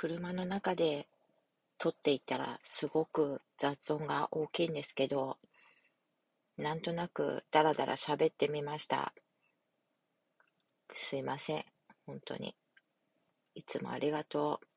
車の中で撮っていたらすごく雑音が大きいんですけど、なんとなくダラダラ喋ってみました。すいません。本当に。いつもありがとう。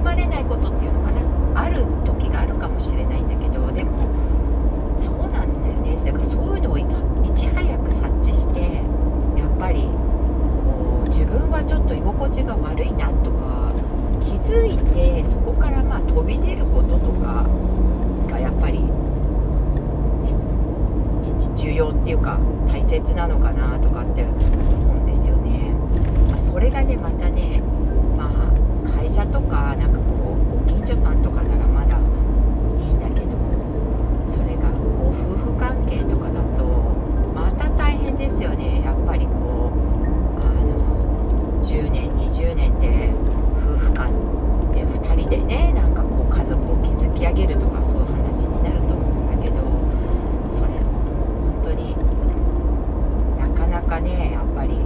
まれないことっていうのかな？ある時があるかもしれないんだけどでもそうなんだよねだからそういうのをいち早く察知してやっぱりこう自分はちょっと居心地が悪いなとか気づいてそこからまあ飛び出ることとかがやっぱり重要っていうか大切なのかなとかって思うんですよね。まあ、それがねまたね社とかなんかこうご近所さんとかならまだいいんだけどそれがご夫婦関係とかだとまた大変ですよねやっぱりこうあの10年20年って夫婦間で2人でねなんかこう家族を築き上げるとかそういう話になると思うんだけどそれももう本当になかなかねやっぱり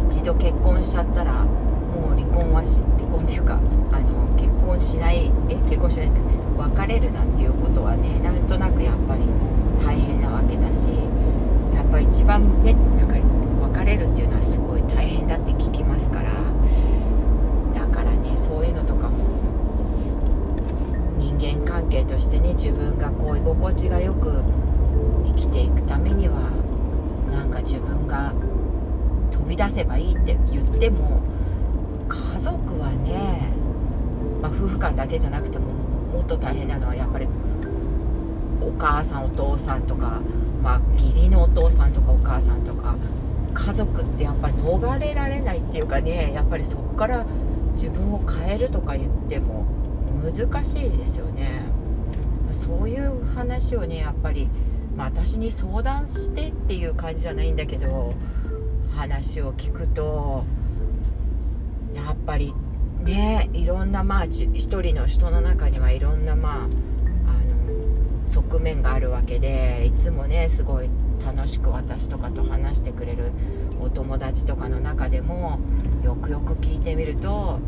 一度結婚しちゃったらもう離婚はし離婚っていうかあの結婚しないえ結婚しない別れるなんていうことはねなんとなくやっぱり大変なわけだしやっぱ一番ねなんか別れるっていうのはすごい大変だって聞きますからだからねそういうのとかも人間関係としてね自分がこう居心地がよく生きていくためにはなんか自分が飛び出せばいいって言っても家族はね、まあ、夫婦間だけじゃなくてももっと大変なのはやっぱりお母さんお父さんとか、まあ、義理のお父さんとかお母さんとか家族ってやっぱり逃れられないっていうかねやっぱりそこから自分を変えるとか言っても難しいですよね。そういう話をねやっぱり、まあ、私に相談してっていう感じじゃないんだけど話を聞くとやっぱりねいろんなまあ一人の人の中にはいろんなまああの側面があるわけでいつもねすごい楽しく私とかと話してくれるお友達とかの中でもよくよく聞いてみると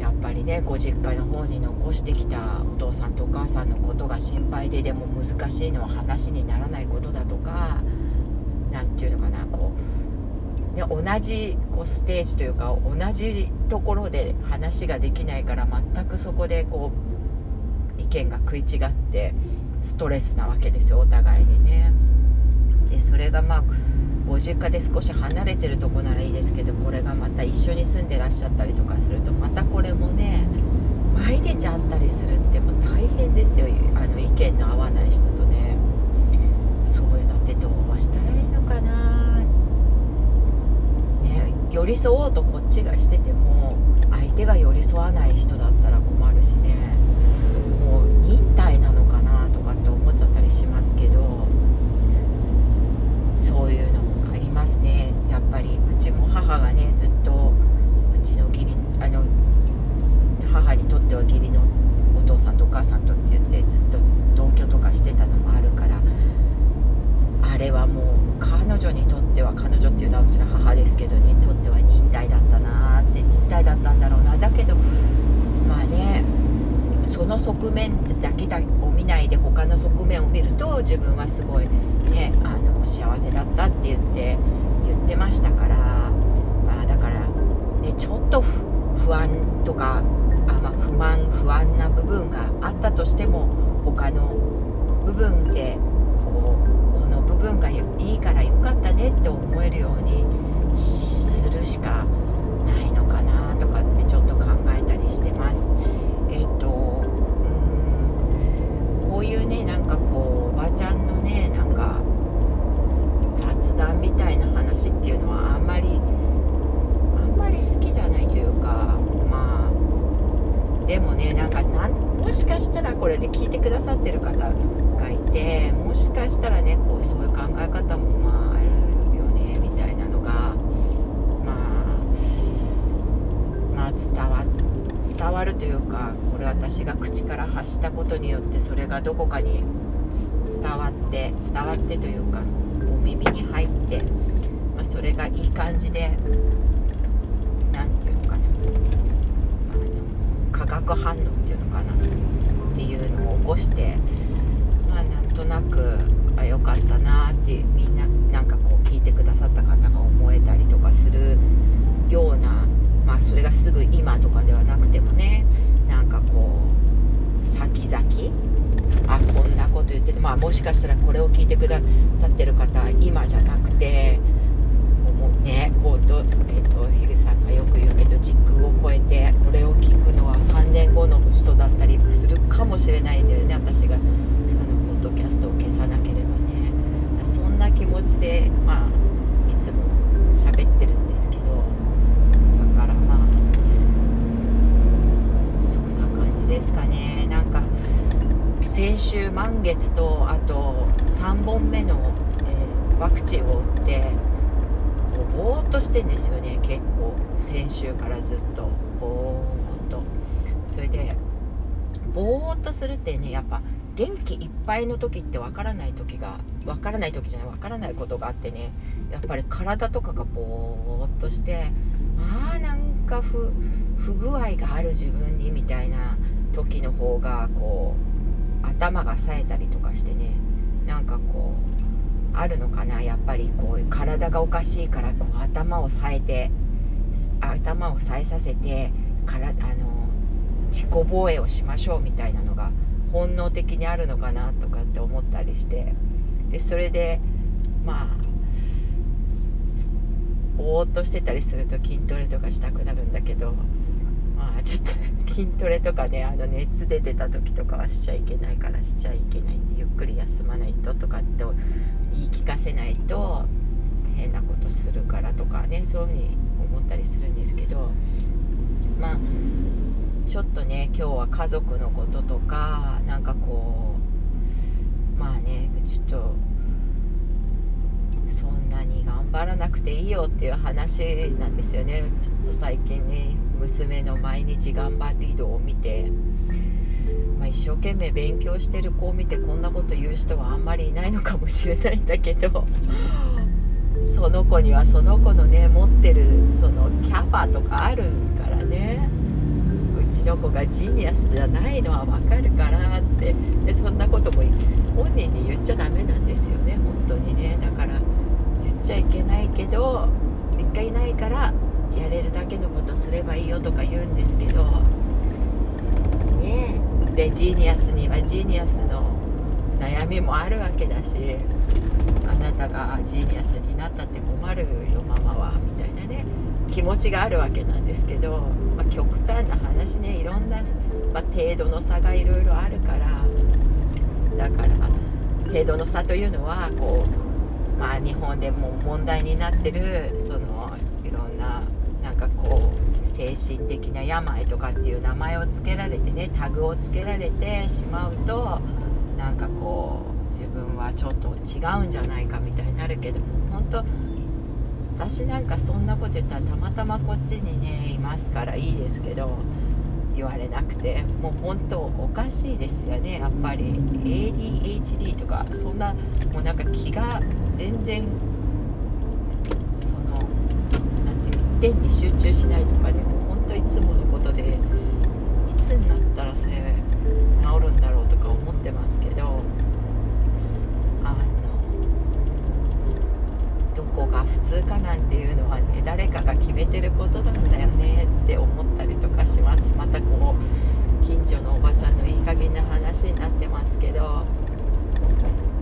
やっぱりねご実家の方に残してきたお父さんとお母さんのことが心配ででも難しいのは話にならないことだとか何て言うのかなこう、ね、同じこうステージというか同じところで話ができないから全くそこでこう意見が食い違ってストレスなわけですよお互いにね。でそれがまあご実家で少し離れてるとこならいいですけどこれがまた一緒に住んでらっしゃったりとかするとまたこれもね毎日会ったりするってもう大変ですよあの意見の合わない人とねそういうのってどうしたらいいのかなね寄り添おうとこっちがしてても相手が寄り添わない人だったら困るしねもう忍耐なのかなとかって思っちゃったりしますけどそういうのもありますねやっぱりうちも母がねずっとうちの義理あの母にとっては義理のお父さんとお母さんとって言ってずっと同居とかしてたのもあるからあれはもう彼女にとっては彼女っていうのはうちの母ですけどにとっては忍耐だったなって忍耐だったんだろうなだけどまあねその側面だを見ないで他の側面を見ると自分はすごいねあの幸せだったって言って言ってましたから、まあ、だから、ね、ちょっと不安とかあ、まあ、不満不安な部分があったとしても他の部分でこうこの部分がいいからよかったねって思えるようにするしかないのかなとかってちょっと考えたりしてます。えっ、ー、とうんこういうねなんかこうおばちゃんのねなんか雑談みたいな話っていうのはあんまりあんまり好きじゃないというかまあでもねなんかなんもしかしたらこれで聞いてくださってる方がいてもしかしたらねこうそういう考え方もまああるよねみたいなのがまあまあ伝わ伝わるというかこれ私が口から発したことによってそれどこかに伝わって伝わってというかお耳に入って、まあ、それがいい感じで何て言うのかな。あの化学反応っていうのかな。っていうのを起こしてまあなんとなくあ良かったなってみんななんかこう聞いてくださった方が思えたりとかするようなまあそれがすぐ今とかではなくてもねなんかこう先々あこんなこと言ってて、まあ、もしかしたらこれを聞いてくださってる方今じゃなくてもうね本当、えと、と樋口さんがよく言うけど時空を超えてこれを聞くのは3年後の人だったりするかもしれないんだよね私が。そのポッドキャストを消さなければね。そんな気持ちで、まあ、いつも喋ってるんですけどだからまあそんな感じですかね。なんか先週満月とあと3本目の、えー、ワクチンを打ってこうぼーっとしてんですよね結構先週からずっと。ぼーっと。それでぼーっとするってねやっぱ元気いっぱいの時ってわからない時がわからない時じゃないわからないことがあってねやっぱり体とかがぼーっとしてあーなんか不具合がある自分にみたいな時の方がこう頭が冴えたりとかしてねなんかこうあるのかなやっぱりこう体がおかしいからこう頭を冴えて頭を冴えさせてからあの自己防衛をしましょうみたいなのが本能的にあるのかなとかって思ったりして。でそれでまあぼーっとしてたりすると筋トレとかしたくなるんだけどまあちょっと筋トレとかねあの熱出てた時とかはしちゃいけないからしちゃいけないんでゆっくり休まないととかって言い聞かせないと変なことするからとかねそういうふうに思ったりするんですけどまあちょっとね今日は家族のこととかなんかこうまあねちょっとそんなに頑張らなくていいよっていう話なんですよね。ちょっと最近ね娘の毎日頑張り度を見て、まあ、一生懸命勉強してる子を見てこんなこと言う人はあんまりいないのかもしれないんだけどその子にはその子のね持ってるそのキャパとかあるからね。うちの子がジーニアスじゃないのは分かるからって。でそんなことも本人に言っちゃダメなんですよね。本当にね。だから言っちゃいけないけど一回ないからやれるだけのことすればいいよとか言うんですけどねで genius には genius の悩みもあるわけだしあなたが genius になったって困るよママはみたいなね気持ちがあるわけなんですけど、まあ、極端な話ねいろんな、まあ、程度の差がいろいろあるからだから程度の差というのはこうまあ日本でも問題になってるそのかこう精神的な病とかっていう名前を付けられてねタグをつけられてしまうとなんかこう自分はちょっと違うんじゃないかみたいになるけども本当私なんかそんなこと言ったらたまたまこっちにねいますからいいですけど言われなくてもう本当おかしいですよねやっぱり。ADHD とかそんなもうなんか気が全然その何ていう一点に集中しないとかでも本当いつものことでいつになったらそれ治るんだろうとか思ってますけどあのどこが普通かなんていうのはね誰かが決めてることなんだよねって思ったりとかします。またこう近所のおばちゃんのいい加減な話になってますけど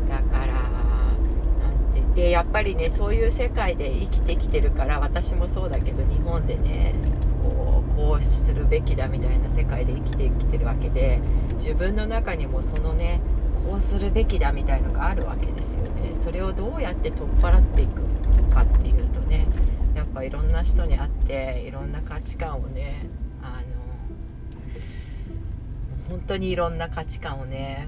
だからなんてでやっぱりねそういう世界で生きてきてるから私もそうだけど日本でねこうこうするべきだみたいな世界で生きてきてるわけで自分の中にもそのねこうするべきだみたいのがあるわけですよね。それをどうやって取っ払っていくかっていうとねやっぱいろんな人に会っていろんな価値観をねあの本当にいろんな価値観をね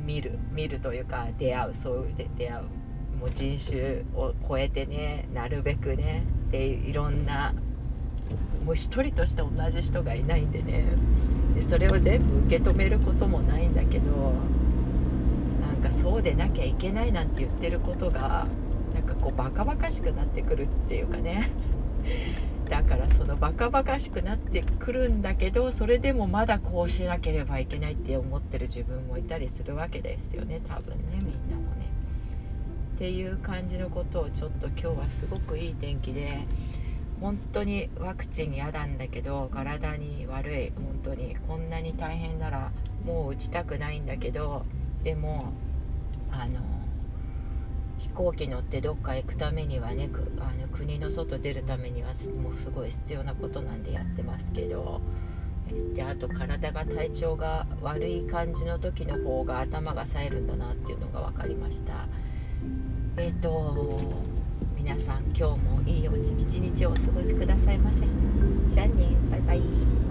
見る見るというか出会うそういう出会う。う人種を超えてねなるべくねでいろんなもう一人として同じ人がいないんでねでそれを全部受け止めることもないんだけどなんかそうでなきゃいけないなんて言ってることがなんかこうバカバカしくなってくるっていうかね だからそのバカバカしくなってくるんだけどそれでもまだこうしなければいけないって思ってる自分もいたりするわけですよね多分ねみんな。っていう感じのことをちょっと今日はすごくいい天気で本当にワクチン嫌なんだけど体に悪い本当にこんなに大変ならもう打ちたくないんだけどでもあの飛行機乗ってどっか行くためにはねあの国の外出るためにはもうすごい必要なことなんでやってますけどであと体が体調が悪い感じの時の方が頭が冴えるんだなっていうのが分かりました。えっ、ー、と皆さん今日もいい一日をお過ごしくださいませ。じゃあね。バイバイ。